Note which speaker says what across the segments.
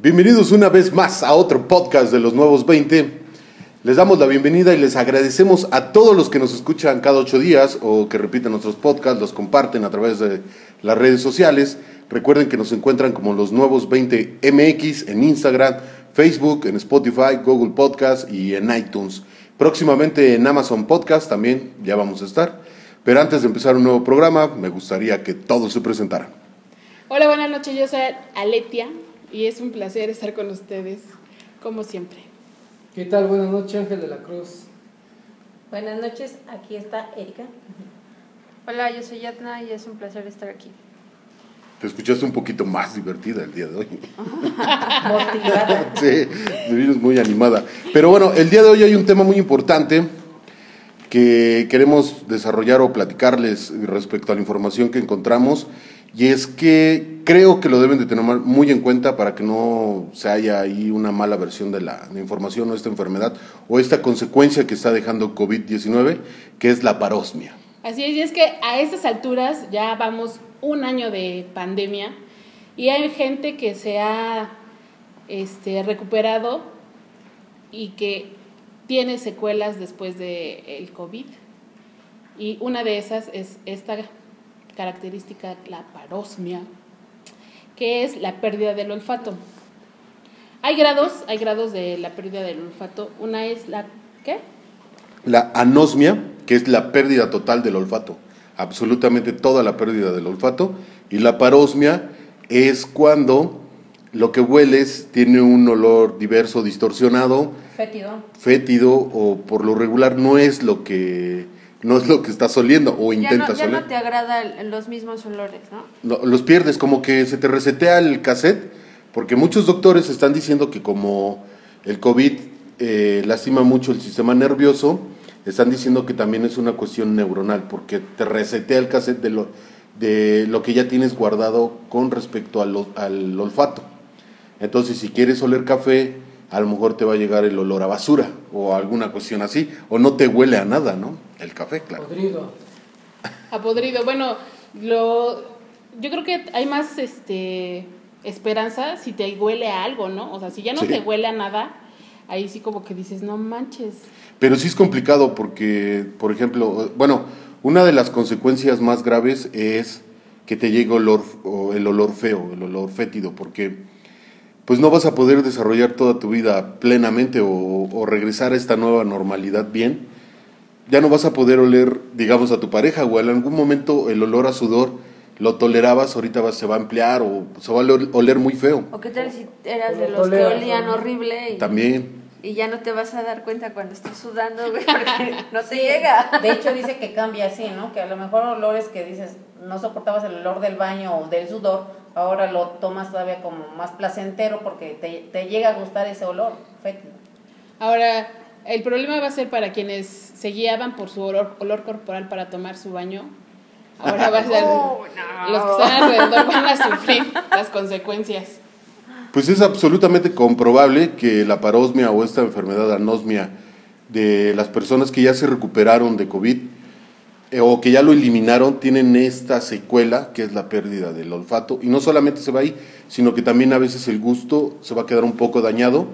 Speaker 1: Bienvenidos una vez más a otro podcast de los Nuevos 20. Les damos la bienvenida y les agradecemos a todos los que nos escuchan cada ocho días o que repiten nuestros podcasts, los comparten a través de las redes sociales. Recuerden que nos encuentran como los Nuevos 20 MX en Instagram, Facebook, en Spotify, Google Podcast y en iTunes. Próximamente en Amazon Podcast también ya vamos a estar. Pero antes de empezar un nuevo programa, me gustaría que todos se presentaran.
Speaker 2: Hola, buenas noches, yo soy Aletia y es un placer estar con ustedes, como siempre.
Speaker 3: ¿Qué tal? Buenas noches, Ángel de la Cruz.
Speaker 4: Buenas noches, aquí está Erika.
Speaker 5: Hola, yo soy Yatna y es un placer estar aquí.
Speaker 1: Te escuchaste un poquito más divertida el día de hoy.
Speaker 4: Motivada.
Speaker 1: Sí, me vienes muy animada. Pero bueno, el día de hoy hay un tema muy importante que queremos desarrollar o platicarles respecto a la información que encontramos y es que creo que lo deben de tener muy en cuenta para que no se haya ahí una mala versión de la, de información o esta enfermedad o esta consecuencia que está dejando COVID-19, que es la parosmia.
Speaker 2: Así es, y es que a estas alturas ya vamos un año de pandemia y hay gente que se ha este, recuperado y que tiene secuelas después del el COVID. Y una de esas es esta característica, la parosmia, que es la pérdida del olfato. Hay grados, hay grados de la pérdida del olfato. Una es la, ¿qué?
Speaker 1: La anosmia, que es la pérdida total del olfato, absolutamente toda la pérdida del olfato, y la parosmia es cuando lo que hueles tiene un olor diverso, distorsionado,
Speaker 4: Fétido.
Speaker 1: fétido o por lo regular no es lo que no es lo que estás oliendo o
Speaker 5: Ya
Speaker 1: intentas
Speaker 5: no, ya
Speaker 1: oler.
Speaker 5: no te agrada los mismos olores, ¿no?
Speaker 1: Los pierdes, como que se te resetea el cassette, porque muchos doctores están diciendo que como el COVID eh, lastima mucho el sistema nervioso, están diciendo que también es una cuestión neuronal, porque te resetea el cassette de lo, de lo que ya tienes guardado con respecto al, al olfato. Entonces, si quieres oler café, a lo mejor te va a llegar el olor a basura o alguna cuestión así, o no te huele a nada, ¿no? El café, claro.
Speaker 3: Podrido.
Speaker 2: Apodrido. Bueno, lo, yo creo que hay más este, esperanza si te huele a algo, ¿no? O sea, si ya no
Speaker 1: Sí.
Speaker 2: te huele a nada, ahí sí como que dices, no manches.
Speaker 1: Pero sí es complicado porque, por ejemplo, bueno, una de las consecuencias más graves es que te llegue olor, o el olor feo, el olor fétido, porque pues no vas a poder desarrollar toda tu vida plenamente o, o regresar a esta nueva normalidad bien. Ya no vas a poder oler, digamos, a tu pareja o en algún momento el olor a sudor lo tolerabas, ahorita va- se va a ampliar o se va a oler, oler muy feo.
Speaker 5: ¿O qué tal si eras de los que olían horrible y,
Speaker 1: También.
Speaker 5: y ya no te vas a dar cuenta cuando estás sudando, güey, porque no te llega?
Speaker 4: De hecho, dice que cambia así, ¿no? Que a lo mejor olores que dices, no soportabas el olor del baño o del sudor, ahora lo tomas todavía como más placentero porque te, te llega a gustar ese olor fétido.
Speaker 2: Ahora, el problema va a ser para quienes se guiaban por su olor, olor corporal para tomar su baño. Ahora va a ser,
Speaker 5: Oh, no.
Speaker 2: los que están alrededor van a sufrir las consecuencias.
Speaker 1: Pues es absolutamente comprobable que la parosmia o esta enfermedad anosmia de las personas que ya se recuperaron de COVID eh, o que ya lo eliminaron tienen esta secuela que es la pérdida del olfato y no solamente se va ahí, sino que también a veces el gusto se va a quedar un poco dañado,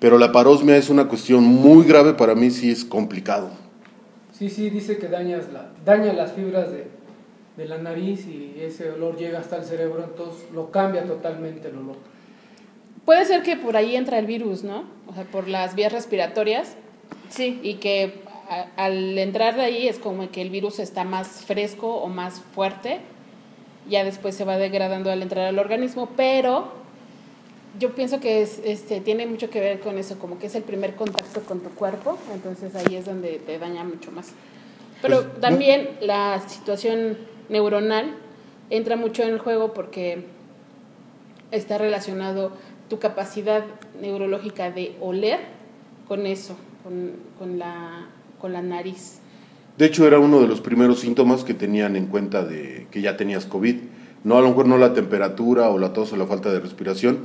Speaker 1: pero la parosmia es una cuestión muy grave para mí sí es complicado.
Speaker 3: Sí, sí, dice que dañas la, daña las fibras de, de la nariz y ese olor llega hasta el cerebro, entonces lo cambia totalmente el olor.
Speaker 2: Puede ser que por ahí entra el virus, ¿no? O sea, por las vías respiratorias
Speaker 5: Sí.
Speaker 2: y que a- al entrar de ahí es como que el virus está más fresco o más fuerte, ya después se va degradando al entrar al organismo, pero yo pienso que es, este, tiene mucho que ver con eso, como que es el primer contacto con tu cuerpo, entonces ahí es donde te daña mucho más. Pero
Speaker 1: Pues,
Speaker 2: también la situación neuronal entra mucho en el juego porque está relacionado tu capacidad neurológica de oler con eso, con, con la, con la nariz.
Speaker 1: De hecho, era uno de los primeros síntomas que tenían en cuenta de que ya tenías COVID. No, a lo mejor no la temperatura o la tos o la falta de respiración,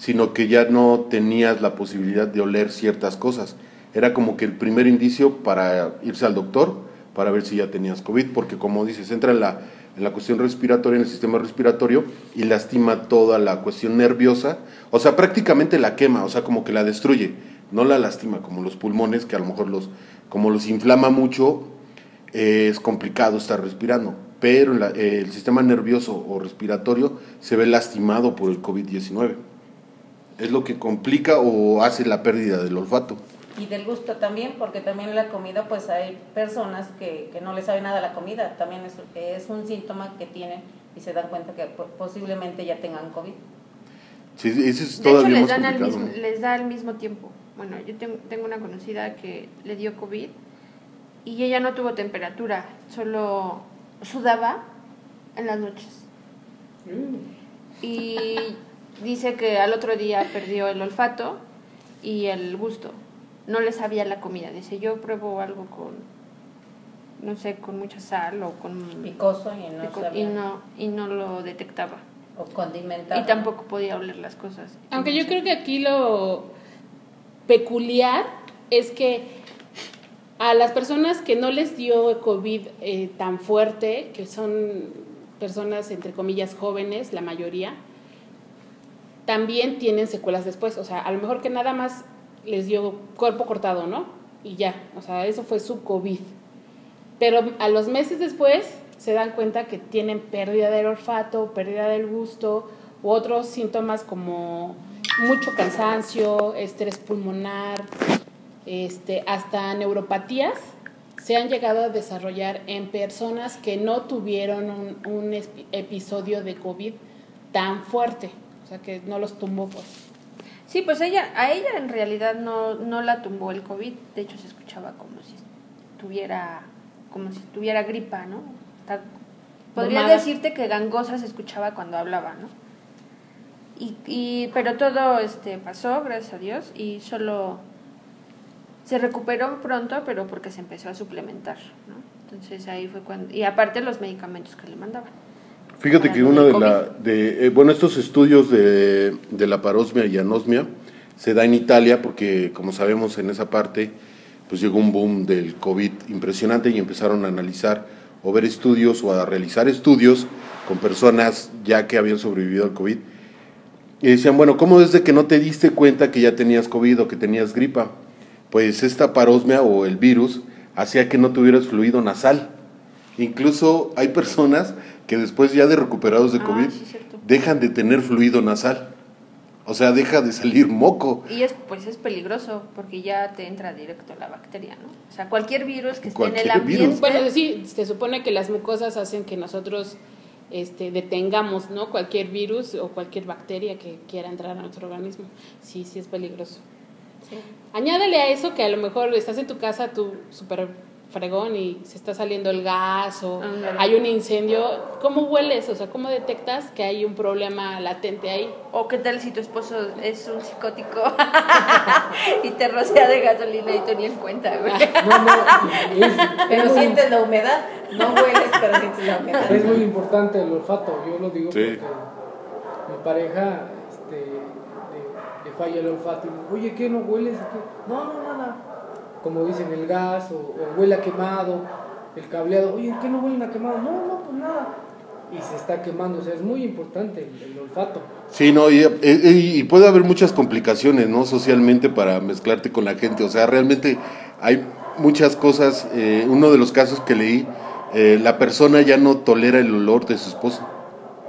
Speaker 1: sino que ya no tenías la posibilidad de oler ciertas cosas. Era como que el primer indicio para irse al doctor para ver si ya tenías COVID, porque como dices, entra en la en la cuestión respiratoria, en el sistema respiratorio, y lastima toda la cuestión nerviosa, o sea, prácticamente la quema, o sea, como que la destruye, no la lastima como los pulmones, que a lo mejor los, como los inflama mucho, es complicado estar respirando, pero el sistema nervioso o respiratorio se ve lastimado por el COVID-19. Es lo que complica o hace la pérdida del olfato.
Speaker 4: Y del gusto también, porque también la comida, pues hay personas que, que no les sabe nada la comida. También es, es un síntoma que tienen y se dan cuenta que po- posiblemente ya tengan COVID.
Speaker 1: Sí, ese es
Speaker 5: De hecho,
Speaker 1: todavía
Speaker 5: les,
Speaker 1: más
Speaker 5: dan al
Speaker 1: complicado.
Speaker 5: mismo, les da al mismo tiempo. Bueno, yo tengo, tengo una conocida que le dio COVID y ella no tuvo temperatura, solo sudaba en las noches. Y dice que al otro día perdió el olfato y el gusto. No le sabía la comida. Dice, yo pruebo algo con, no sé, con mucha sal o con...
Speaker 4: Picoso y no
Speaker 5: pico- y
Speaker 4: sabía.
Speaker 5: no, y no lo detectaba.
Speaker 4: O condimentado.
Speaker 5: Y tampoco podía oler las cosas.
Speaker 2: Aunque yo creo que aquí lo peculiar es que a las personas que no les dio COVID eh, tan fuerte, que son personas entre comillas jóvenes, la mayoría, también tienen secuelas después. O sea, a lo mejor que nada más les dio cuerpo cortado, ¿no? Y ya, o sea, eso fue su COVID. Pero a los meses después se dan cuenta que tienen pérdida del olfato, pérdida del gusto u otros síntomas como mucho cansancio, estrés pulmonar, este, hasta neuropatías se han llegado a desarrollar en personas que no tuvieron un, episodio de COVID tan fuerte, sea que no los tumbó pues.
Speaker 5: Sí, pues ella, a ella en realidad no, no la tumbó el COVID, de hecho se escuchaba como si tuviera, como si tuviera gripa, ¿no? Podría decirte que gangosa se escuchaba cuando hablaba, ¿no? Y, y, pero todo este pasó, gracias a Dios, y solo se recuperó pronto, pero porque se empezó a suplementar, ¿no? Entonces ahí fue cuando, y aparte los medicamentos que le mandaban.
Speaker 1: Fíjate que una de la, de, eh, bueno, estos estudios de, de la parosmia y anosmia se da en Italia porque, como sabemos, en esa parte, pues llegó un boom del COVID impresionante y empezaron a analizar o ver estudios o a realizar estudios con personas ya que habían sobrevivido al COVID. Y decían, bueno, ¿cómo es de que no te diste cuenta que ya tenías COVID o que tenías gripa? Pues esta parosmia o el virus hacía que no tuvieras fluido nasal. Incluso hay personas que después ya de recuperados de
Speaker 5: Ah,
Speaker 1: COVID
Speaker 5: sí,
Speaker 1: dejan de tener fluido nasal. O sea, deja de salir moco.
Speaker 5: Y es, pues es peligroso porque ya te entra directo la bacteria, ¿no? O sea, cualquier virus que esté en el
Speaker 1: virus.
Speaker 5: ambiente.
Speaker 2: Bueno, sí, se supone que las mucosas hacen que nosotros este, detengamos ¿no? cualquier virus o cualquier bacteria que quiera entrar a nuestro organismo. Sí, sí es peligroso. Añádale a eso que a lo mejor estás en tu casa, tu super fregón y se está saliendo el gas o hay un incendio. ¿Cómo hueles? O sea, ¿cómo detectas que hay un problema latente ahí?
Speaker 5: O qué tal si tu esposo es un psicótico y te rocea de gasolina y tú ni en cuenta, güey.
Speaker 3: No, no, es,
Speaker 4: Pero
Speaker 3: es muy-
Speaker 4: sientes la humedad. No hueles, pero sientes la humedad.
Speaker 3: Es muy importante el olfato, yo lo digo
Speaker 1: Sí.
Speaker 3: porque mi pareja este, le, le falla el olfato y me dice, oye, ¿qué no hueles? ¿Qué? No, no, nada. Como dicen, el gas o, o huele a quemado, el cableado, oye, ¿qué no huele a quemado? No, no, pues nada. Y se está quemando, o sea, es muy importante el, olfato.
Speaker 1: Sí, no, y puede haber muchas complicaciones, ¿no? Socialmente para mezclarte con la gente. O sea, realmente hay muchas cosas. eh, uno de los casos que leí, eh, la persona ya no tolera el olor de su esposo.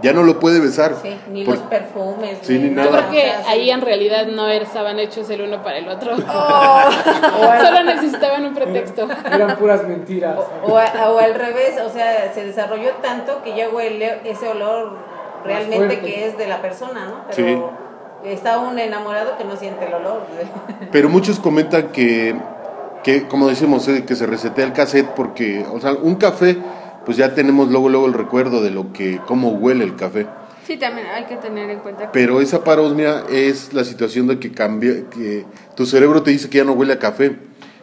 Speaker 1: Ya no lo puede besar.
Speaker 4: Sí, ni
Speaker 1: Por-
Speaker 4: los perfumes.
Speaker 1: Sí, ni
Speaker 2: Yo
Speaker 1: nada.
Speaker 2: creo que
Speaker 4: sí.
Speaker 2: ahí en realidad no estaban hechos el uno para el otro.
Speaker 5: Oh.
Speaker 2: Solo necesitaban un pretexto.
Speaker 3: Eran puras mentiras.
Speaker 4: O, o a- o al revés, o sea, se desarrolló tanto que ya huele ese olor realmente que es de la persona, ¿no? Pero está un enamorado que no siente el olor.
Speaker 1: Pero muchos comentan que, que como decimos, eh, que se resetea el cassette porque, o sea, un café, pues ya tenemos luego, luego el recuerdo de lo que, cómo huele el café.
Speaker 5: Sí, también hay que tener en cuenta
Speaker 1: Pero esa parosmia es la situación de que cambia, que tu cerebro te dice que ya no huele a café,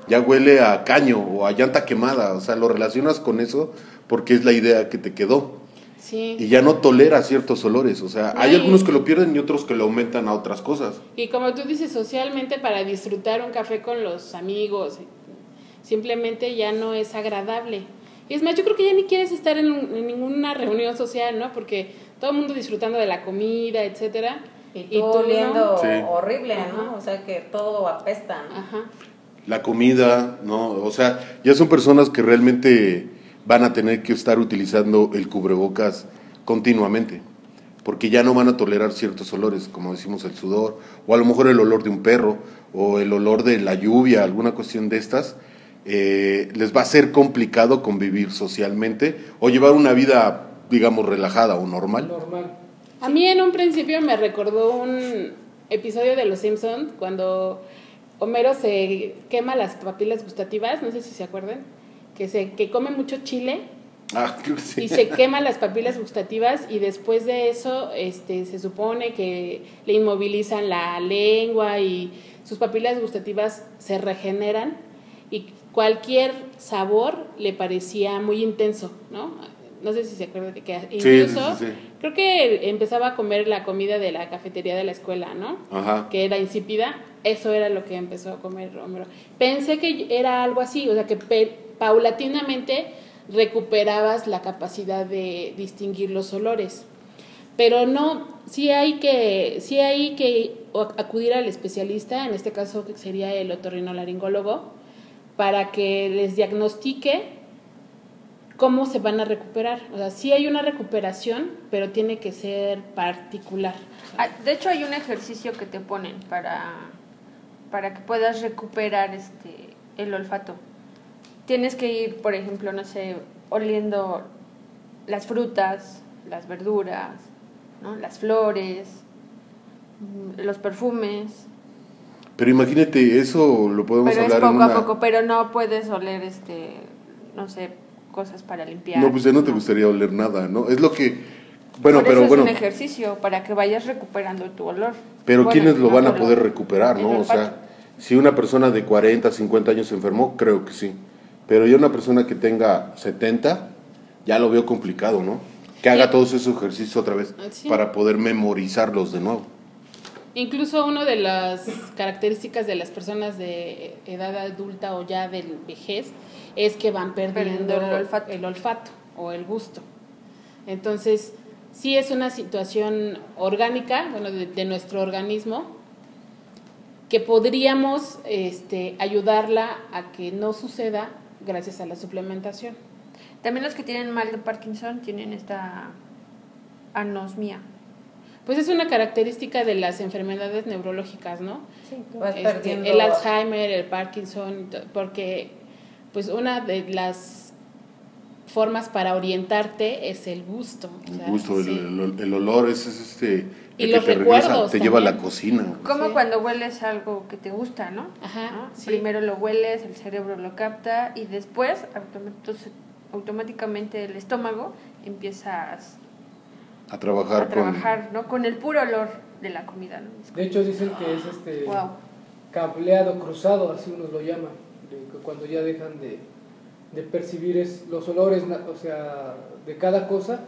Speaker 1: ya huele a caño o a llanta quemada, o sea, lo relacionas con eso porque es la idea que te quedó
Speaker 2: Sí.
Speaker 1: y ya no tolera ciertos olores, o sea, hay
Speaker 2: Sí.
Speaker 1: algunos que lo pierden y otros que lo aumentan a otras cosas.
Speaker 2: Y como tú dices, socialmente para disfrutar un café con los amigos, simplemente ya no es agradable. Y es más, yo creo que ya ni quieres estar en, un- en ninguna reunión social, ¿no? Porque todo el mundo disfrutando de la comida, etcétera.
Speaker 4: Y tú
Speaker 2: ¿no?
Speaker 4: oliendo
Speaker 1: Sí.
Speaker 4: horrible,
Speaker 2: Ajá.
Speaker 4: ¿no? O sea que todo apesta. ¿no?
Speaker 2: Ajá.
Speaker 1: La comida, ¿no? O sea, ya son personas que realmente van a tener que estar utilizando el cubrebocas continuamente, porque ya no van a tolerar ciertos olores, como decimos el sudor, o a lo mejor el olor de un perro, o el olor de la lluvia, alguna cuestión de estas, eh, les va a ser complicado convivir socialmente o llevar una vida, digamos, relajada o normal.
Speaker 3: Normal.
Speaker 2: A mí en un principio me recordó un episodio de Los Simpsons cuando Homero se quema las papilas gustativas, no sé si se acuerdan, que se que come mucho chile
Speaker 1: Ah, sí.
Speaker 2: y se quema las papilas gustativas y después de eso este se supone que le inmovilizan la lengua y sus papilas gustativas se regeneran y cualquier sabor le parecía muy intenso, ¿no? No sé si se acuerdan de que incluso
Speaker 1: sí, sí.
Speaker 2: creo que empezaba a comer la comida de la cafetería de la escuela, ¿no?
Speaker 1: Ajá.
Speaker 2: que era insípida, eso era lo que empezó a comer Romero. Pensé que era algo así, o sea, que paulatinamente recuperabas la capacidad de distinguir los olores. Pero no, sí hay que, sí hay que acudir al especialista, en este caso que sería el otorrinolaringólogo, para que les diagnostique cómo se van a recuperar. O sea, sí hay una recuperación, pero tiene que ser particular.
Speaker 5: Ah, De hecho, hay un ejercicio que te ponen para, para que puedas recuperar este el olfato. Tienes que ir, por ejemplo, no sé, oliendo las frutas, las verduras, ¿no? las flores, mm, los perfumes.
Speaker 1: Pero imagínate, eso lo podemos
Speaker 5: Pero es
Speaker 1: hablar en
Speaker 5: poco
Speaker 1: una...
Speaker 5: a poco, pero no puedes oler, este, no sé, cosas para limpiar.
Speaker 1: No, pues ya no te gustaría oler nada, ¿no? Es lo que... Bueno,
Speaker 5: Por
Speaker 1: pero
Speaker 5: eso
Speaker 1: bueno,
Speaker 5: es un ejercicio para que vayas recuperando tu olor.
Speaker 1: pero
Speaker 5: Bueno,
Speaker 1: ¿quiénes lo van a poder recuperar, no? O sea, si una persona de 40, 50 años se enfermó, creo que sí. Pero ya una persona que tenga 70, ya lo veo complicado, ¿no? Que haga
Speaker 2: Sí.
Speaker 1: todos esos ejercicios otra vez
Speaker 2: Sí.
Speaker 1: para poder memorizarlos de nuevo.
Speaker 2: Incluso una de las características de las personas de edad adulta o ya del vejez es que van perdiendo
Speaker 5: Perdiendo el olfato.
Speaker 2: el olfato o el gusto. Entonces, sí es una situación orgánica, bueno, de, de nuestro organismo, que podríamos este, ayudarla a que no suceda gracias a la suplementación.
Speaker 5: También los que tienen mal de Parkinson tienen esta anosmia.
Speaker 2: Pues es una característica de las enfermedades neurológicas, ¿no?
Speaker 4: Sí, vas
Speaker 2: Este,
Speaker 4: perdiendo.
Speaker 2: el Alzheimer, el Parkinson, porque pues una de las formas para orientarte es el gusto. o
Speaker 1: El
Speaker 2: sea,
Speaker 1: gusto, el,
Speaker 2: sí.
Speaker 1: el- el olor, ese es este...
Speaker 2: Y
Speaker 1: el
Speaker 2: los
Speaker 1: te regresa,
Speaker 2: recuerdos
Speaker 1: te lleva a la cocina.
Speaker 5: Como
Speaker 2: Sí.
Speaker 5: cuando hueles algo que te gusta, ¿no?
Speaker 2: Ajá,
Speaker 5: ¿No?
Speaker 2: sí.
Speaker 5: Primero lo hueles, el cerebro lo capta y después automáticamente el estómago empiezas
Speaker 1: A trabajar,
Speaker 5: a trabajar, ¿no? Con el puro olor de la comida, ¿no?
Speaker 3: De hecho dicen que es este
Speaker 5: Wow.
Speaker 3: cableado cruzado, así unos lo llaman, cuando ya dejan de, de percibir es, los olores, o sea, de cada cosa,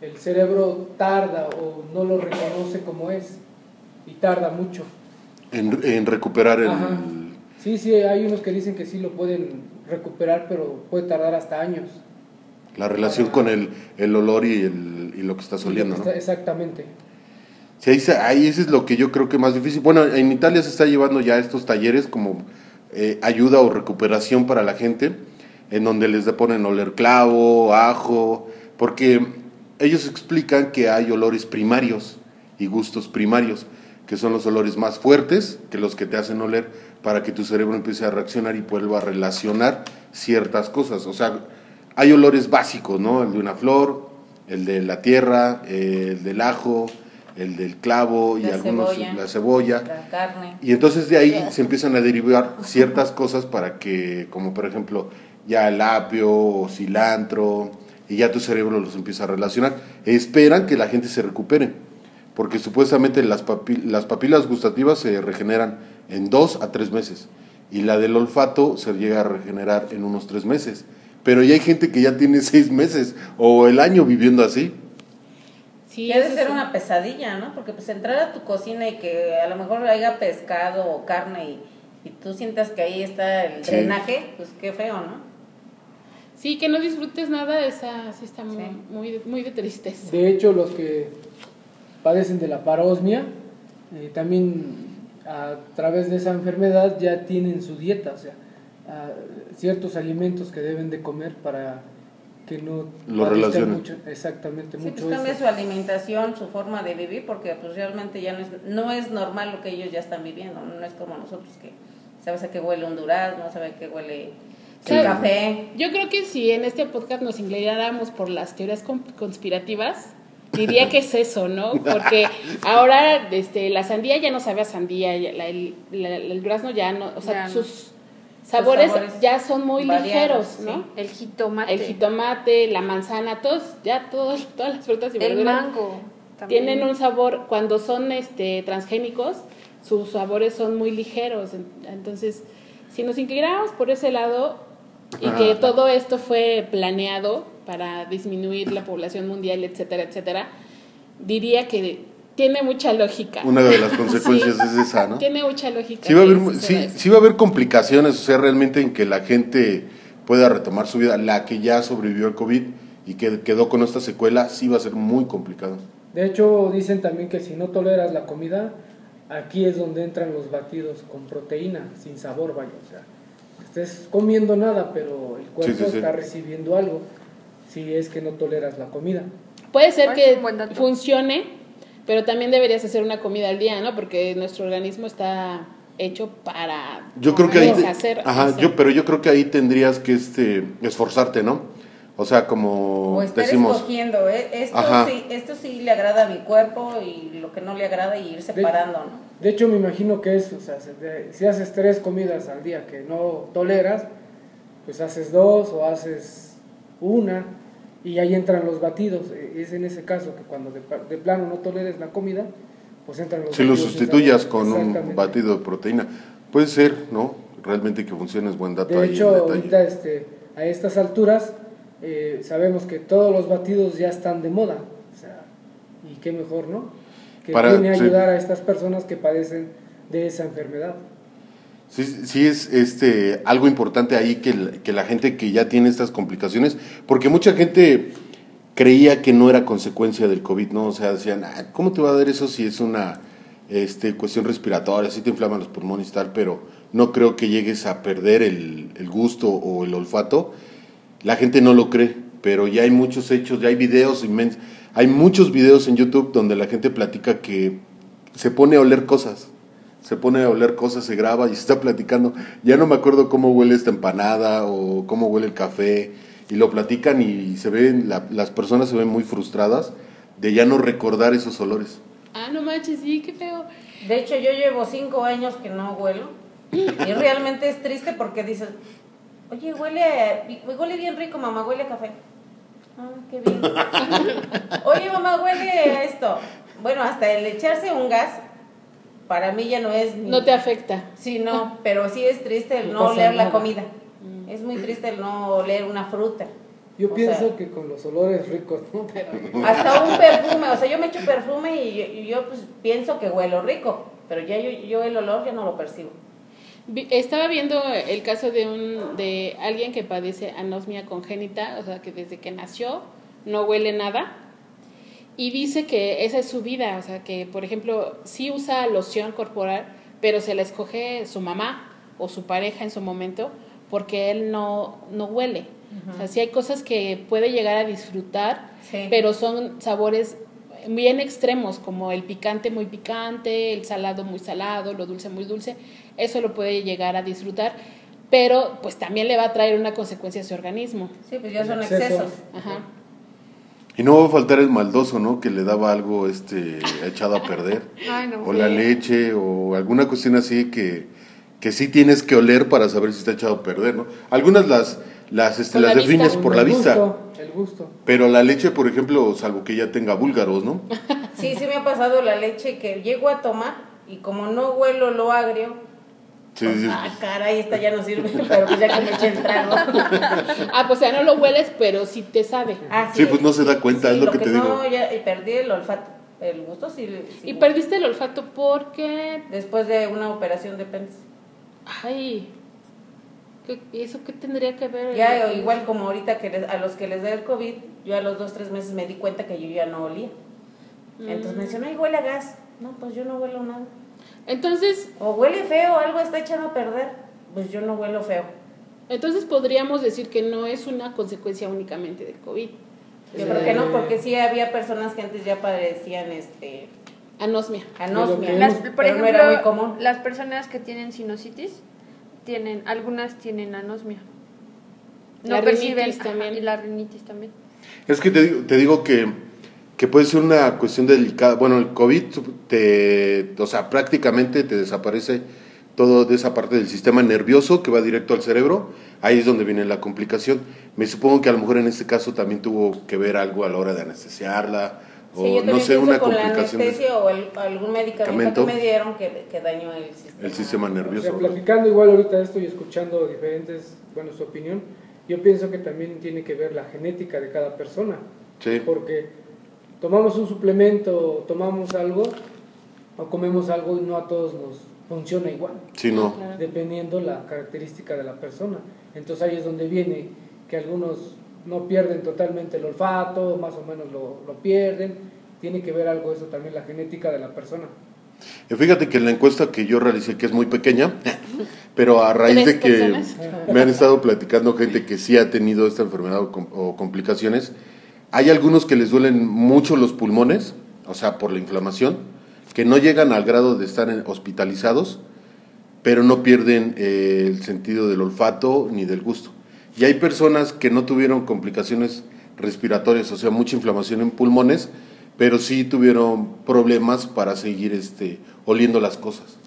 Speaker 3: el cerebro tarda o no lo reconoce como es y tarda mucho.
Speaker 1: con... En, en recuperar el...
Speaker 3: Ajá. Sí, sí, hay unos que dicen que sí lo pueden recuperar, pero puede tardar hasta años.
Speaker 1: La relación con el, el olor y, el, y lo que estás oliendo, ¿no?
Speaker 3: Exactamente.
Speaker 1: Sí, ahí, ahí ese es lo que yo creo que es más difícil. Bueno, en Italia se está llevando ya estos talleres como eh, ayuda o recuperación para la gente, en donde les ponen oler clavo, ajo, porque ellos explican que hay olores primarios y gustos primarios, que son los olores más fuertes que los que te hacen oler para que tu cerebro empiece a reaccionar y vuelva a relacionar ciertas cosas. O sea, hay olores básicos, ¿no? El de una flor, el de la tierra, el del ajo, el del clavo y algunos
Speaker 4: cebolla.
Speaker 1: la cebolla.
Speaker 4: La carne.
Speaker 1: Y entonces de ahí se empiezan a derivar ciertas cosas para que, como por ejemplo, ya el apio o cilantro, y ya tu cerebro los empieza a relacionar. Esperan que la gente se recupere, porque supuestamente las, papi- las papilas gustativas se regeneran en dos a tres meses, y la del olfato se llega a regenerar en unos tres meses. Pero ya hay gente que ya tiene seis meses o el año viviendo así.
Speaker 2: Sí,
Speaker 4: Y ha de
Speaker 2: eso
Speaker 4: ser
Speaker 2: sí.
Speaker 4: una pesadilla, ¿no? Porque pues entrar a tu cocina y que a lo mejor haya pescado o carne y, y tú sientas que ahí está el
Speaker 1: Sí.
Speaker 4: drenaje, pues qué feo, ¿no?
Speaker 2: Sí, que no disfrutes nada, esa sí está muy,
Speaker 4: Sí.
Speaker 2: muy, muy de tristeza.
Speaker 3: De hecho, los que padecen de la parosmia, eh, también a través de esa enfermedad ya tienen su dieta, o sea, ah, ciertos alimentos que deben de comer para que no
Speaker 1: Lo relacionen.
Speaker 3: mucho, exactamente
Speaker 4: Sí,
Speaker 3: mucho
Speaker 4: pues cambia
Speaker 3: eso.
Speaker 4: su alimentación, su forma de vivir, porque pues realmente ya no es, no es normal lo que ellos ya están viviendo, no es como nosotros que sabes a qué huele un durazno, sabes a qué huele
Speaker 2: Sí.
Speaker 4: el café.
Speaker 2: Yo creo que si en este podcast nos inclináramos por las teorías con- conspirativas, diría que es eso, ¿no? Porque ahora este, la sandía ya no sabe a sandía, ya la- el, la- el durazno ya no, o sea,
Speaker 5: Ya no.
Speaker 2: sus sabores,
Speaker 4: sabores
Speaker 2: ya son muy
Speaker 4: variados,
Speaker 2: ligeros, ¿no?
Speaker 4: sí.
Speaker 5: El jitomate.
Speaker 2: El jitomate, la manzana, todos, ya todos, todas las frutas y
Speaker 5: El
Speaker 2: verduras
Speaker 5: mango. también.
Speaker 2: tienen un sabor, cuando son este transgénicos, sus sabores son muy ligeros. En- Entonces, si nos inclináramos por ese lado y que todo esto fue planeado para disminuir la población mundial, etcétera, etcétera, diría que tiene mucha lógica.
Speaker 1: Una de las consecuencias
Speaker 2: Sí.
Speaker 1: es esa, ¿no?
Speaker 2: Tiene mucha lógica.
Speaker 1: Sí va, a haber, sí, sí va a haber complicaciones, o sea, realmente en que la gente pueda retomar su vida, la que ya sobrevivió al COVID y que quedó con esta secuela, sí va a ser muy complicado.
Speaker 3: De hecho, dicen también que si no toleras la comida, aquí es donde entran los batidos con proteína, sin sabor, vaya. O sea, estés comiendo nada, pero el cuerpo
Speaker 1: Sí, sí, sí.
Speaker 3: está recibiendo algo si es que no toleras la comida.
Speaker 2: Puede ser
Speaker 5: Ah,
Speaker 2: que funcione, pero también deberías hacer una comida al día, ¿no? Porque nuestro organismo está hecho para
Speaker 1: Yo creo que ahí,
Speaker 2: deshacer
Speaker 1: ajá, yo, pero yo creo que ahí tendrías que este, esforzarte, ¿no? O sea, como
Speaker 4: O estar
Speaker 1: decimos,
Speaker 4: escogiendo, ¿eh? esto,
Speaker 1: Ajá.
Speaker 4: sí, esto sí le agrada a mi cuerpo y lo que no le agrada y ir separando, ¿no?
Speaker 3: De hecho, me imagino que es, o sea, si te- si haces tres comidas al día que no toleras, pues haces dos o haces una y ahí entran los batidos. E- Es en ese caso que cuando de, de plano no toleres la comida, pues entran los
Speaker 1: si lo
Speaker 3: batidos
Speaker 1: sustituyas con un batido de proteína, puede ser, ¿no? Realmente que funcione es buen dato
Speaker 3: De
Speaker 1: ahí.
Speaker 3: hecho, ahorita este, a estas alturas eh, sabemos que todos los batidos ya están de moda. O sea, y qué mejor, ¿no? Que
Speaker 1: Para-
Speaker 3: viene a
Speaker 1: sí.
Speaker 3: ayudar a estas personas que padecen de esa enfermedad.
Speaker 1: Sí, sí es este algo importante ahí que, que la gente que ya tiene estas complicaciones, porque mucha gente creía que no era consecuencia del COVID, ¿no? O sea, decían, "Ah, ¿cómo te va a dar eso si es una este, cuestión respiratoria, si te inflaman los pulmones y tal? Pero no creo que llegues a perder el, el gusto o el olfato. La gente no lo cree, pero ya hay muchos hechos, ya hay videos inmensos. Hay muchos videos en YouTube donde la gente platica que se pone a oler cosas. Se pone a oler cosas, se graba y se está platicando. Ya no me acuerdo cómo huele esta empanada o cómo huele el café. Y lo platican y se ven, la- las personas se ven muy frustradas de ya no recordar esos olores.
Speaker 2: Ah, no manches, sí, qué feo.
Speaker 4: De hecho, yo llevo cinco años que no huelo y realmente es triste porque dices, oye, huele, huele bien rico, mamá, huele a café. Ah, qué bien. Oye, mamá, huele a esto. Bueno, hasta el echarse un gas, para mí ya no es... ni-
Speaker 2: No te afecta.
Speaker 4: Sí, no, pero sí es triste el
Speaker 3: No
Speaker 4: oler la comida. Es muy triste el no oler una fruta.
Speaker 3: Yo
Speaker 4: O
Speaker 3: pienso
Speaker 4: sea,
Speaker 3: que con los olores ricos, ¿no?
Speaker 4: Hasta un perfume, o sea, yo me echo perfume y yo, y yo, pues pienso que huelo rico, pero ya yo, yo el olor ya no lo percibo.
Speaker 2: Estaba viendo el caso de un de alguien que padece anosmia congénita, o sea, que desde que nació no huele nada. Y dice que esa es su vida, o sea, que por ejemplo, sí usa loción corporal, pero se la escoge su mamá o su pareja en su momento porque él no, no huele. O sea, sí hay cosas que puede llegar a disfrutar,
Speaker 4: Sí.
Speaker 2: pero son sabores bien extremos, como el picante muy picante, el salado muy salado, lo dulce muy dulce, eso lo puede llegar a disfrutar, pero pues también le va a traer una consecuencia a su organismo.
Speaker 4: Sí, pues ya son
Speaker 3: Exceso.
Speaker 4: excesos.
Speaker 2: Ajá.
Speaker 1: Y no va a faltar el maldoso, ¿no? Que le daba algo este, echado a perder.
Speaker 5: Ay, no.
Speaker 1: o la leche o alguna cuestión así que, que sí tienes que oler para saber si está echado a perder, ¿no? Algunas las, las, este, las
Speaker 2: la
Speaker 1: defines
Speaker 2: vista.
Speaker 1: por la
Speaker 3: el
Speaker 1: vista,
Speaker 3: gusto, el gusto.
Speaker 1: pero la leche, por ejemplo, salvo que ya tenga búlgaros, ¿no?
Speaker 4: Sí, sí me ha pasado la leche que llego a tomar y como no huelo lo agrio,
Speaker 1: Sí,
Speaker 4: pues,
Speaker 1: sí,
Speaker 4: ah, caray, esta ya no sirve, pero pues ya que me eché el trago.
Speaker 2: Ah, pues ya no lo hueles, pero sí te sabe.
Speaker 4: Ah,
Speaker 1: Sí, pues no se da cuenta, es lo que te
Speaker 4: no,
Speaker 1: digo.
Speaker 4: ya y perdí el olfato. El gusto sí. sí.
Speaker 2: Y perdiste el olfato porque...
Speaker 4: Después de una operación de apéndice.
Speaker 2: Ay, ¿Qué- ¿Y eso qué tendría que ver?
Speaker 4: Ya, igual como ahorita que les- a los que les da el COVID, yo a los dos, tres meses me di cuenta que yo ya no olía. Entonces me decían, ay, huele a gas. No, pues yo no huelo nada.
Speaker 2: Entonces,
Speaker 4: O huele feo, algo está echando a perder. Pues yo no huelo feo.
Speaker 2: entonces podríamos decir que no es una consecuencia únicamente del COVID.
Speaker 4: Yo creo que no, porque sí había personas que antes ya padecían este
Speaker 2: Anosmia.
Speaker 4: anosmia,
Speaker 5: Las, por
Speaker 4: pero
Speaker 5: ejemplo,
Speaker 4: no era muy común.
Speaker 5: las personas que tienen sinusitis, tienen, algunas tienen anosmia. No
Speaker 2: La
Speaker 5: perciben
Speaker 2: rinitis
Speaker 5: ajá,
Speaker 2: también.
Speaker 5: y la rinitis también.
Speaker 1: Es que te, digo- te digo que, que puede ser una cuestión delicada. Bueno, el COVID, te, o sea, prácticamente te desaparece todo de esa parte del sistema nervioso que va directo al cerebro. Ahí es donde viene la complicación. Me supongo que a lo mejor en este caso también tuvo que ver algo a la hora de anestesiarla o
Speaker 4: Sí, yo
Speaker 1: no sé, una
Speaker 4: con la
Speaker 1: complicación de-
Speaker 4: anestesia o el- algún medicamento que me dieron que, que dañó el sistema.
Speaker 1: el sistema
Speaker 3: O
Speaker 1: nervioso.
Speaker 3: sea,
Speaker 1: ¿verdad?
Speaker 3: platicando igual ahorita esto y escuchando diferentes, bueno, su opinión, yo pienso que también tiene que ver la genética de cada persona.
Speaker 1: Sí.
Speaker 3: Porque tomamos un suplemento, tomamos algo o comemos algo y no a todos nos funciona igual,
Speaker 1: Sí, no.
Speaker 2: Claro.
Speaker 3: dependiendo la característica de la persona. Entonces ahí es donde viene que algunos no pierden totalmente el olfato, más o menos lo, lo pierden. Tiene que ver algo eso también, la genética de la persona.
Speaker 1: Y Fíjate que en la encuesta que yo realicé, que es muy pequeña, pero a raíz de que
Speaker 2: personas.
Speaker 1: me han estado platicando gente que sí ha tenido esta enfermedad o complicaciones, hay algunos que les duelen mucho los pulmones, o sea, por la inflamación, que no llegan al grado de estar hospitalizados, pero no pierden eh, el sentido del olfato ni del gusto. Y hay personas que no tuvieron complicaciones respiratorias, o sea, mucha inflamación en pulmones, pero sí tuvieron problemas para seguir este, oliendo las cosas.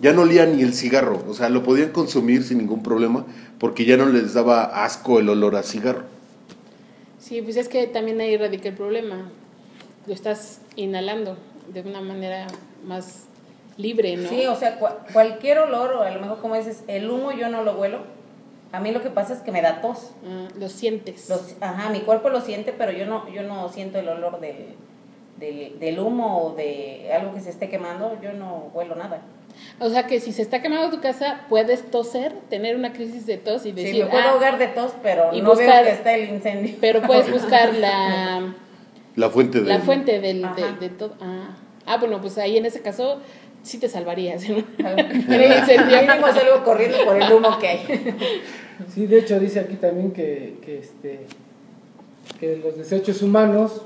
Speaker 1: Ya no olían ni el cigarro, o sea, lo podían consumir sin ningún problema porque ya no les daba asco el olor a cigarro.
Speaker 2: Sí, pues es que también ahí radica el problema. Lo estás inhalando de una manera más libre, ¿no?
Speaker 4: Sí, o sea, cua- cualquier olor, o a lo mejor como dices, el humo yo no lo huelo. A mí lo que pasa es que me da tos.
Speaker 2: Ah, lo sientes.
Speaker 4: Los- ajá, mi cuerpo lo siente, pero yo no, yo no siento el olor del, del, del humo o de algo que se esté quemando, yo no huelo nada.
Speaker 2: O sea que si se está quemando tu casa, puedes toser, tener una crisis de tos y
Speaker 4: Sí,
Speaker 2: decir,
Speaker 4: me puedo
Speaker 2: "Ah",
Speaker 4: ahogar de tos, pero
Speaker 2: y
Speaker 4: no
Speaker 2: buscar-
Speaker 4: veo que está el incendio.
Speaker 2: pero puedes buscar la,
Speaker 1: La fuente de...
Speaker 2: la fuente del, de, de todo. Ah. ah, bueno, pues ahí en ese caso sí te salvarías. ¿no?
Speaker 4: El incendio. Mínimo salgo corriendo por el humo que hay.
Speaker 3: Sí, de hecho dice aquí también que, que, este, que los desechos humanos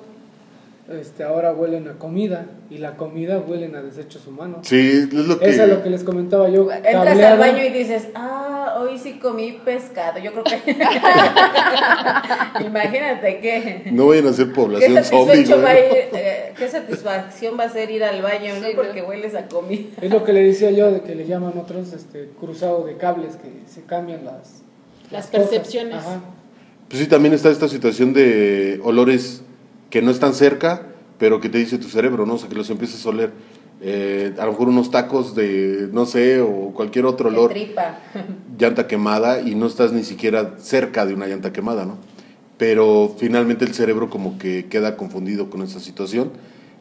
Speaker 3: este, ahora huelen a comida y la comida huelen a desechos humanos.
Speaker 1: Sí, es lo que...
Speaker 3: Eso es lo que les comentaba yo.
Speaker 4: Entras
Speaker 3: cableado.
Speaker 4: al baño y dices, ah, hoy sí comí pescado. Yo creo que. Imagínate que.
Speaker 1: No vayan a
Speaker 4: ¿Qué
Speaker 1: población zombie,
Speaker 4: satisfecho va a
Speaker 1: güey.
Speaker 4: ir, eh, qué satisfacción va a ser ir al baño, ¿no?
Speaker 5: Sí, ¿no?
Speaker 4: Porque hueles a comida.
Speaker 3: Es lo que le decía yo, de que le llaman otros este, cruzado de cables, que se cambian las,
Speaker 2: Las percepciones.
Speaker 3: Ajá.
Speaker 1: Pues sí, también está esta situación de olores que no están cerca, pero que te dice tu cerebro, ¿no? O sea, que los empiezas a oler. Eh, a lo mejor unos tacos de, no sé, o cualquier otro
Speaker 4: De
Speaker 1: olor,
Speaker 4: tripa.
Speaker 1: llanta quemada, y no estás ni siquiera cerca de una llanta quemada, ¿no? Pero finalmente el cerebro como que queda confundido con esa situación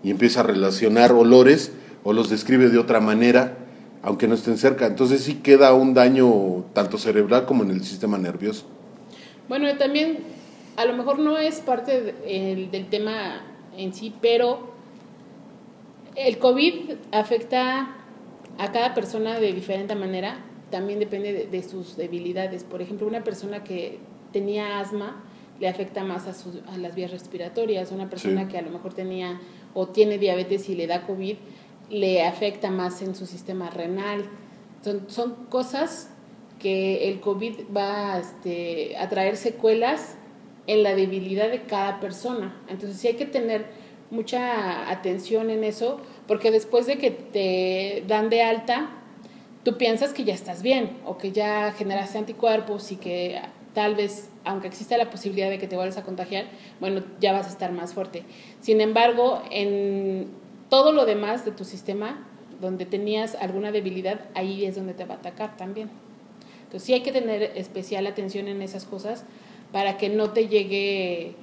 Speaker 1: y empieza a relacionar olores o los describe de otra manera, aunque no estén cerca. Entonces sí queda un daño tanto cerebral como en el sistema nervioso.
Speaker 2: Bueno, también a lo mejor no es parte de- el- del tema en sí, pero el COVID afecta a cada persona de diferente manera. También depende de, de sus debilidades. Por ejemplo, una persona que tenía asma le afecta más a, sus- a las vías respiratorias. Una persona
Speaker 1: Sí.
Speaker 2: que a lo mejor tenía o tiene diabetes y le da COVID le afecta más en su sistema renal. Son, son cosas que el COVID va este, a traer secuelas en la debilidad de cada persona. Entonces sí hay que tener mucha atención en eso, porque después de que te dan de alta, tú piensas que ya estás bien o que ya generaste anticuerpos y que tal vez, aunque exista la posibilidad de que te vuelvas a contagiar, bueno, ya vas a estar más fuerte. Sin embargo, en todo lo demás de tu sistema, donde tenías alguna debilidad, ahí es donde te va a atacar también. Entonces sí hay que tener especial atención en esas cosas para que no te llegue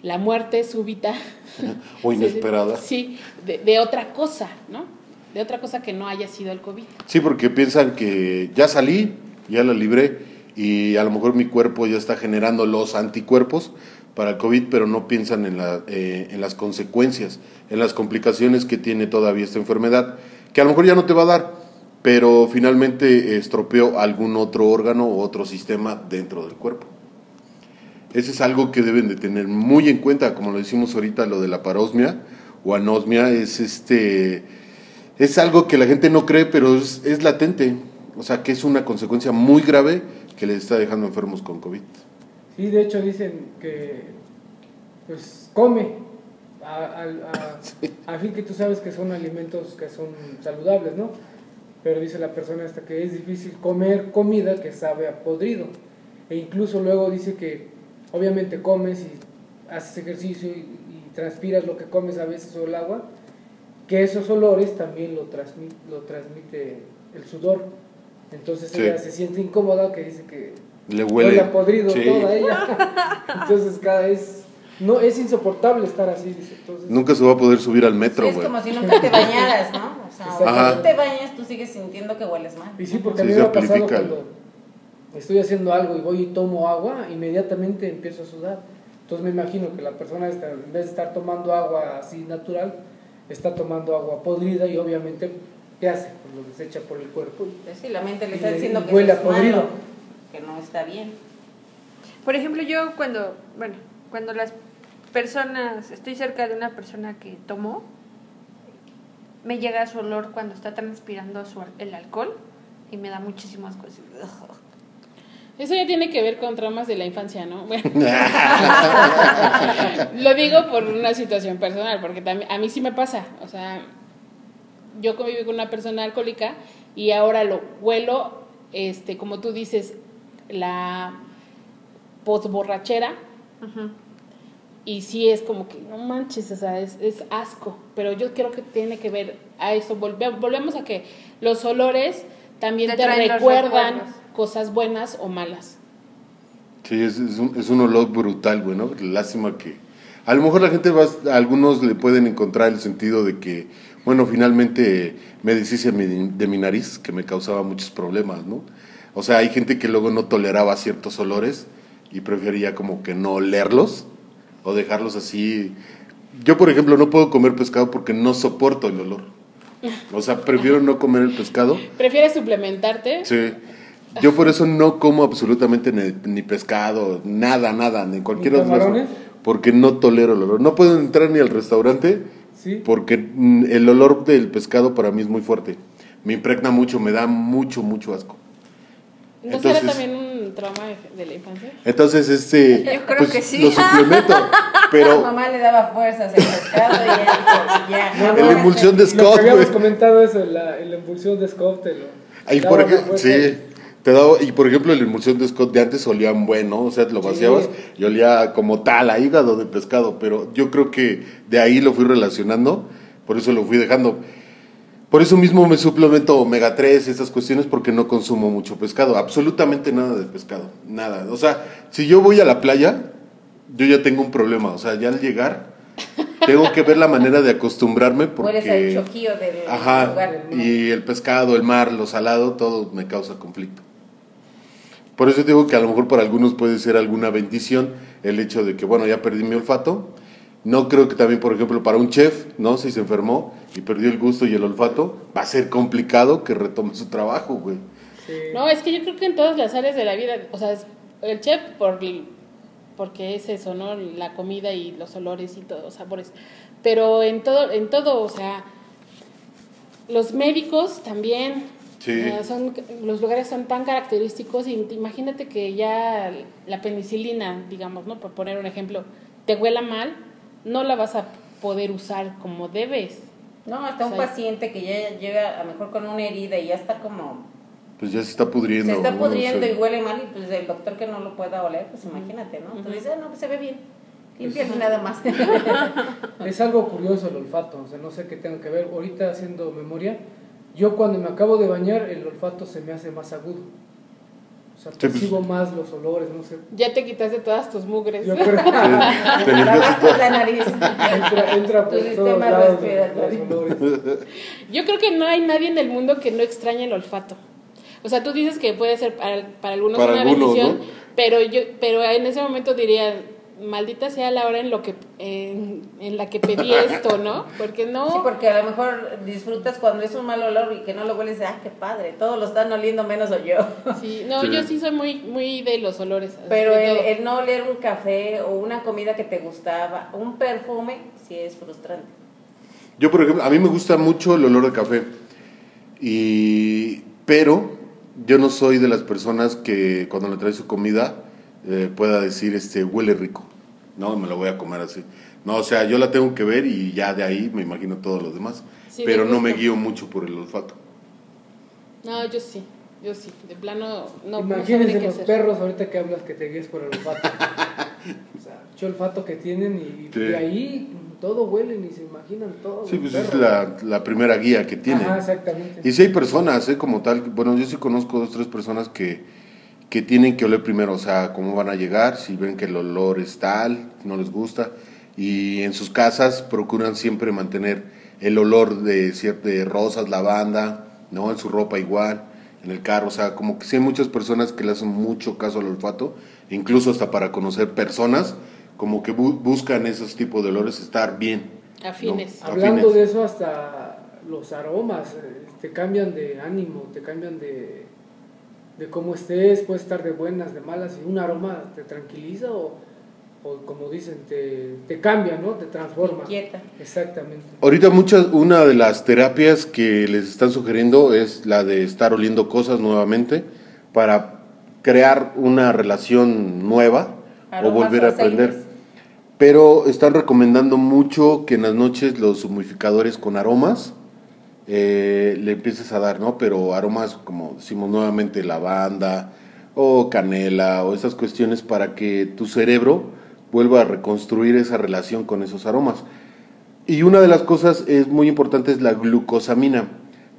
Speaker 2: la muerte súbita.
Speaker 1: O inesperada.
Speaker 2: Sí, de, de otra cosa, ¿no? De otra cosa que no haya sido el COVID.
Speaker 1: Sí, porque piensan que ya salí, ya la libré y a lo mejor mi cuerpo ya está generando los anticuerpos para el COVID, pero no piensan en, la, eh, en las consecuencias, en las complicaciones que tiene todavía esta enfermedad, que a lo mejor ya no te va a dar, pero finalmente estropeó algún otro órgano o otro sistema dentro del cuerpo. Ese es algo que deben de tener muy en cuenta, como lo decimos ahorita, lo de la parosmia o anosmia, es, este, es algo que la gente no cree, pero es, es latente, o sea que es una consecuencia muy grave que les está dejando enfermos con COVID.
Speaker 3: Sí, de hecho dicen que, pues, come, a, a, a, fin que tú sabes que son alimentos que son saludables, ¿no? Pero dice la persona hasta que es difícil comer comida que sabe a podrido. E incluso luego dice que obviamente comes y haces ejercicio y, y transpiras lo que comes a veces o el agua, que esos olores también lo transmite, lo transmite el sudor. Entonces
Speaker 1: Sí.
Speaker 3: ella se siente incómoda que dice que
Speaker 1: Le huele.
Speaker 3: huele a podrido
Speaker 1: Sí.
Speaker 3: toda ella. Entonces cada vez no es insoportable estar así, dice. Entonces,
Speaker 1: Nunca se va a poder subir al
Speaker 4: Sí,
Speaker 1: metro,
Speaker 4: es como si nunca te bañaras, ¿no? O sea,
Speaker 3: Exacto.
Speaker 4: cuando tú te bañas, tú sigues sintiendo que hueles mal.
Speaker 3: Y sí, porque a mí me ha pasado cuando estoy haciendo algo y voy y tomo agua, inmediatamente empiezo a sudar. Entonces me imagino que la persona está, en vez de estar tomando agua así natural, está tomando agua podrida y obviamente, ¿qué hace? Pues lo desecha por el cuerpo. y-
Speaker 4: Pues sí, la mente le está diciendo que
Speaker 3: huele a
Speaker 4: es
Speaker 3: podrido.
Speaker 4: malo, que no está bien.
Speaker 5: Por ejemplo, yo cuando, bueno, cuando las personas, estoy cerca de una persona que tomó, me llega su olor cuando está transpirando su, el alcohol y me da muchísimas cosas.
Speaker 2: Eso ya tiene que ver con traumas de la infancia, ¿no? Bueno. Lo digo por una situación personal, porque también a mí sí me pasa. O sea, yo convivo con una persona alcohólica y ahora lo huelo, este, como tú dices, la posborrachera. Y sí es como que, no manches, o sea, es, es asco. Pero yo creo que tiene que ver a eso. Volve- volvemos a que los olores también
Speaker 5: Te
Speaker 2: recuerdan. Cosas buenas o malas.
Speaker 1: Sí, es, es un, es un olor brutal, güey, ¿no? Lástima que... A lo mejor la gente va, a algunos le pueden encontrar el sentido de que, bueno, finalmente me deshice de mi nariz, que me causaba muchos problemas, ¿no? O sea, hay gente que luego no toleraba ciertos olores y prefería como que no olerlos o dejarlos así. Yo, por ejemplo, no puedo comer pescado porque no soporto el olor. O sea, prefiero no comer el pescado.
Speaker 2: ¿Prefieres suplementarte?
Speaker 1: Sí. Yo por eso no como absolutamente ni, ni pescado, nada, nada, ni cualquier
Speaker 3: ¿Ni camarones?
Speaker 1: Porque no tolero el olor. No puedo entrar ni al restaurante
Speaker 3: Sí.
Speaker 1: porque mm, el olor del pescado para mí es muy fuerte. Me impregna mucho, me da mucho, mucho asco.
Speaker 2: ¿No será
Speaker 1: Entonces-
Speaker 2: también un trauma de, la infancia?
Speaker 1: Entonces, este.
Speaker 5: Yo creo
Speaker 1: pues,
Speaker 5: que sí.
Speaker 1: Lo suplemento.
Speaker 4: A
Speaker 1: Pero
Speaker 4: mamá le daba fuerzas el pescado y ya, ya.
Speaker 3: No, no,
Speaker 1: la emulsión de
Speaker 3: Lo que
Speaker 1: Scott,
Speaker 3: habíamos comentado eso, la, la emulsión de Scott te lo
Speaker 1: Ahí, por
Speaker 3: fuerza.
Speaker 1: sí. Te daba, y por ejemplo, la emulsión de Scott de antes olía bueno, o sea, lo
Speaker 3: Sí.
Speaker 1: vaciabas y olía como tal a hígado de pescado, pero yo creo que de ahí lo fui relacionando, por eso lo fui dejando. Por eso mismo me suplemento omega 3, estas cuestiones, porque no consumo mucho pescado, absolutamente nada de pescado, nada. O sea, si yo voy a la playa, yo ya tengo un problema, o sea, ya al llegar, tengo que ver la manera de acostumbrarme porque...
Speaker 4: Al choquillo del
Speaker 1: Ajá,
Speaker 4: lugar.
Speaker 1: y el pescado, el mar, lo salado, todo me causa conflicto. Por eso digo que a lo mejor para algunos puede ser alguna bendición el hecho de que, bueno, ya perdí mi olfato. No creo que también, por ejemplo, para un chef, ¿no? Si se enfermó y perdió el gusto y el olfato, va a ser complicado que retome su trabajo, güey.
Speaker 3: Sí.
Speaker 2: No, es que yo creo que en todas las áreas de la vida, o sea, el chef por porque es eso, ¿no? La comida y los olores y todos los sabores. Pero en todo, en todo, o sea, los médicos también,
Speaker 1: Sí.
Speaker 2: eh, son, los lugares son tan característicos y imagínate que ya la penicilina, digamos, ¿no? Por poner un ejemplo, te huela mal, no la vas a poder usar como debes.
Speaker 4: No, hasta un
Speaker 2: Sí.
Speaker 4: paciente que ya llega a lo mejor con una herida y ya está como...
Speaker 1: Pues ya se está pudriendo.
Speaker 4: Se está pudriendo
Speaker 1: O sea,
Speaker 4: y huele mal y pues el doctor que no lo pueda oler, pues imagínate, ¿no? Entonces dice, ah, no, pues se ve bien. Limpias nada más.
Speaker 3: Es algo curioso el olfato, o sea, no sé qué tenga que ver. Ahorita haciendo memoria, yo cuando me acabo de bañar, el olfato se me hace más agudo. O sea,
Speaker 1: pues.
Speaker 3: percibo más los olores, no sé.
Speaker 2: Ya te quitaste todas tus mugres.
Speaker 3: Yo creo que
Speaker 1: te limpias
Speaker 4: la nariz.
Speaker 3: entra, entra
Speaker 4: Tu
Speaker 3: por todos
Speaker 4: sistema
Speaker 3: lados los,
Speaker 4: respiratorio.
Speaker 3: los olores.
Speaker 2: Yo creo que no hay nadie en el mundo que no extrañe el olfato. O sea, tú dices que puede ser para, para algunos
Speaker 1: Para
Speaker 2: una
Speaker 1: algunos,
Speaker 2: bendición,
Speaker 1: ¿no?
Speaker 2: pero yo pero en ese momento diría, maldita sea la hora en lo que en, en la que pedí esto, ¿no? Porque no
Speaker 4: Sí, porque a lo mejor disfrutas cuando es un mal olor y que no lo hueles, ah, qué padre, todos lo están oliendo menos o yo.
Speaker 2: Sí, no,
Speaker 1: Sí.
Speaker 2: yo sí soy muy muy de los olores.
Speaker 4: Pero el no oler un café o una comida que te gustaba, un perfume, sí es frustrante.
Speaker 1: Yo, por ejemplo, a mí me gusta mucho el olor de café. Y, pero yo no soy de las personas que cuando le trae su comida eh, pueda decir, este, huele rico. No, me lo voy a comer así. No, o sea, yo la tengo que ver y ya de ahí me imagino todos los demás.
Speaker 2: Sí,
Speaker 1: pero
Speaker 2: de
Speaker 1: no me guío mucho por el olfato.
Speaker 2: No, yo sí. Yo sí, de plano no,
Speaker 3: Imagínense los
Speaker 2: hacer.
Speaker 3: perros ahorita que hablas que te guíes por el olfato. o sea, mucho olfato que tienen y
Speaker 1: Sí.
Speaker 3: de ahí todo huelen y se imaginan todo.
Speaker 1: Sí, pues es la, la primera guía que tiene.
Speaker 3: Ajá, exactamente.
Speaker 1: Y si hay personas, ¿eh? como tal, bueno, yo sí conozco dos, tres personas que, que tienen que oler primero, o sea, cómo van a llegar, si ven que el olor es tal, no les gusta, y en sus casas procuran siempre mantener el olor de, de rosas, lavanda, ¿no? En su ropa igual, en el carro, o sea, como que sí hay muchas personas que le hacen mucho caso al olfato, incluso hasta para conocer personas, como que bu- buscan esos tipos de olores estar bien. ¿no?
Speaker 2: Afines.
Speaker 3: Hablando
Speaker 1: Afines.
Speaker 3: de eso, hasta los aromas eh, te cambian de ánimo, te cambian de, de cómo estés, puedes estar de buenas, de malas, y un aroma te tranquiliza o, o como dicen, te, te cambia, ¿no? Te transforma.
Speaker 4: Inquieta.
Speaker 3: Exactamente.
Speaker 1: Ahorita muchas, una de las terapias que les están sugiriendo es la de estar oliendo cosas nuevamente para crear una relación nueva o volver a
Speaker 4: aceites.
Speaker 1: aprender. Pero están recomendando mucho que en las noches los humidificadores con aromas eh, le empieces a dar, ¿no? Pero aromas como decimos nuevamente lavanda o canela o esas cuestiones para que tu cerebro vuelva a reconstruir esa relación con esos aromas. Y una de las cosas es muy importante es la glucosamina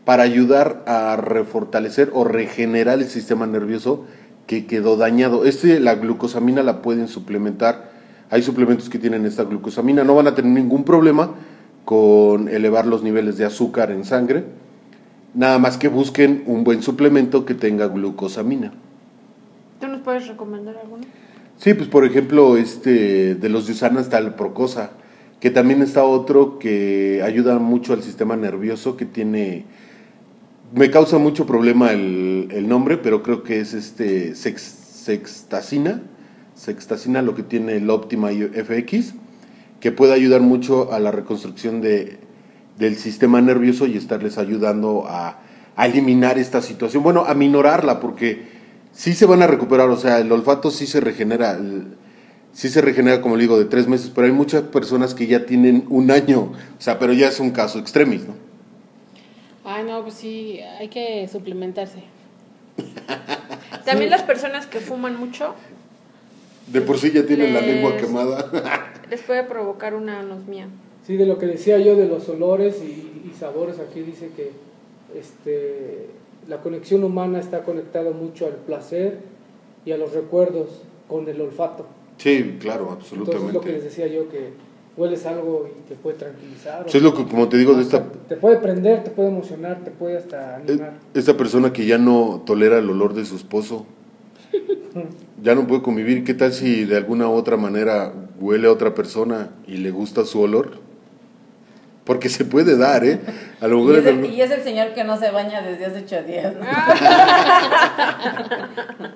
Speaker 1: para ayudar a refortalecer o regenerar el sistema nervioso que quedó dañado. Este la glucosamina la pueden suplementar. Hay suplementos que tienen esta glucosamina, no van a tener ningún problema con elevar los niveles de azúcar en sangre. Nada más que busquen un buen suplemento que tenga glucosamina.
Speaker 5: ¿Tú nos puedes recomendar alguno?
Speaker 1: Sí, pues por ejemplo, este de los de Usana está el Procosa, que también está otro que ayuda mucho al sistema nervioso, que tiene, me causa mucho problema el, el nombre, pero creo que es este sex, sextacina, sextacina lo que tiene el Optima FX, que puede ayudar mucho a la reconstrucción de, del sistema nervioso y estarles ayudando a, a eliminar esta situación, bueno, a minorarla, porque sí se van a recuperar, o sea, el olfato sí se regenera, el- sí se regenera, como le digo, de tres meses, pero hay muchas personas que ya tienen un año, o sea, pero ya es un caso extremis, ¿no?
Speaker 2: Ay, no, pues sí, hay que suplementarse.
Speaker 5: También las personas que fuman mucho
Speaker 1: De por sí ya tienen la lengua quemada.
Speaker 5: les puede provocar una anosmia.
Speaker 3: Sí, de lo que decía yo de los olores y, y sabores, aquí dice que este, la conexión humana está conectada mucho al placer y a los recuerdos con el olfato.
Speaker 1: sí, claro,
Speaker 3: Entonces lo que les
Speaker 1: absolutamente.
Speaker 3: decía yo, que hueles algo y te puede tranquilizar.
Speaker 1: Pues es lo que, como te digo, de esta,
Speaker 3: Te puede prender, te puede emocionar, te puede hasta animar.
Speaker 1: esta persona que ya no tolera el olor de su esposo, ya no puede convivir. ¿Qué tal si de alguna u otra manera huele a otra persona y le gusta su olor? Porque se puede dar, ¿eh? A lo
Speaker 4: Y es, el,
Speaker 1: algún-
Speaker 4: y es el señor que no se baña desde hace ocho días. ¿no?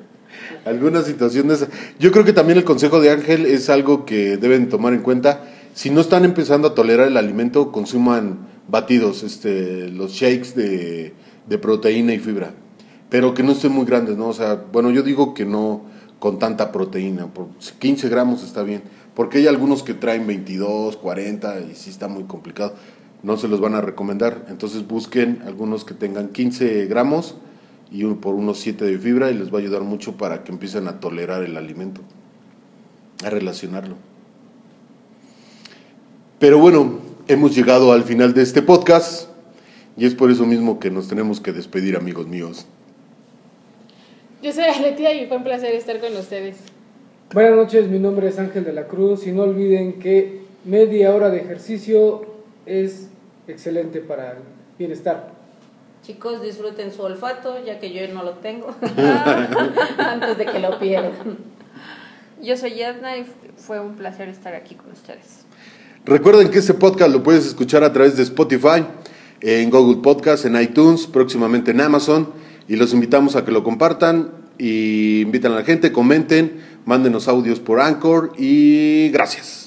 Speaker 1: alguna situación de esa. Yo creo que también el consejo de Ángel es algo que deben tomar en cuenta. Si no están empezando a tolerar el alimento, consuman batidos, este, los shakes de, de proteína y fibra. Pero que no estén muy grandes, ¿no? O sea, bueno, yo digo que no con tanta proteína. Por 15 gramos está bien. Porque hay algunos que traen 22, 40 y sí está muy complicado. No se los van a recomendar. Entonces busquen algunos que tengan 15 gramos y por unos 7 de fibra y les va a ayudar mucho para que empiecen a tolerar el alimento, a relacionarlo. Pero bueno, hemos llegado al final de este podcast y es por eso mismo que nos tenemos que despedir, amigos míos.
Speaker 2: Yo soy Aletia y fue un placer estar con ustedes.
Speaker 3: Buenas noches, mi nombre es Ángel de la Cruz y no olviden que media hora de ejercicio es excelente para el bienestar.
Speaker 4: Chicos, disfruten su olfato, ya que yo no lo tengo, antes de que lo pierdan.
Speaker 5: Yo soy Edna y fue un placer estar aquí con ustedes.
Speaker 1: Recuerden que este podcast lo puedes escuchar a través de Spotify, en Google Podcast, en iTunes, próximamente en Amazon. Y los invitamos a que lo compartan y invitan a la gente, comenten, mándenos audios por Anchor y gracias.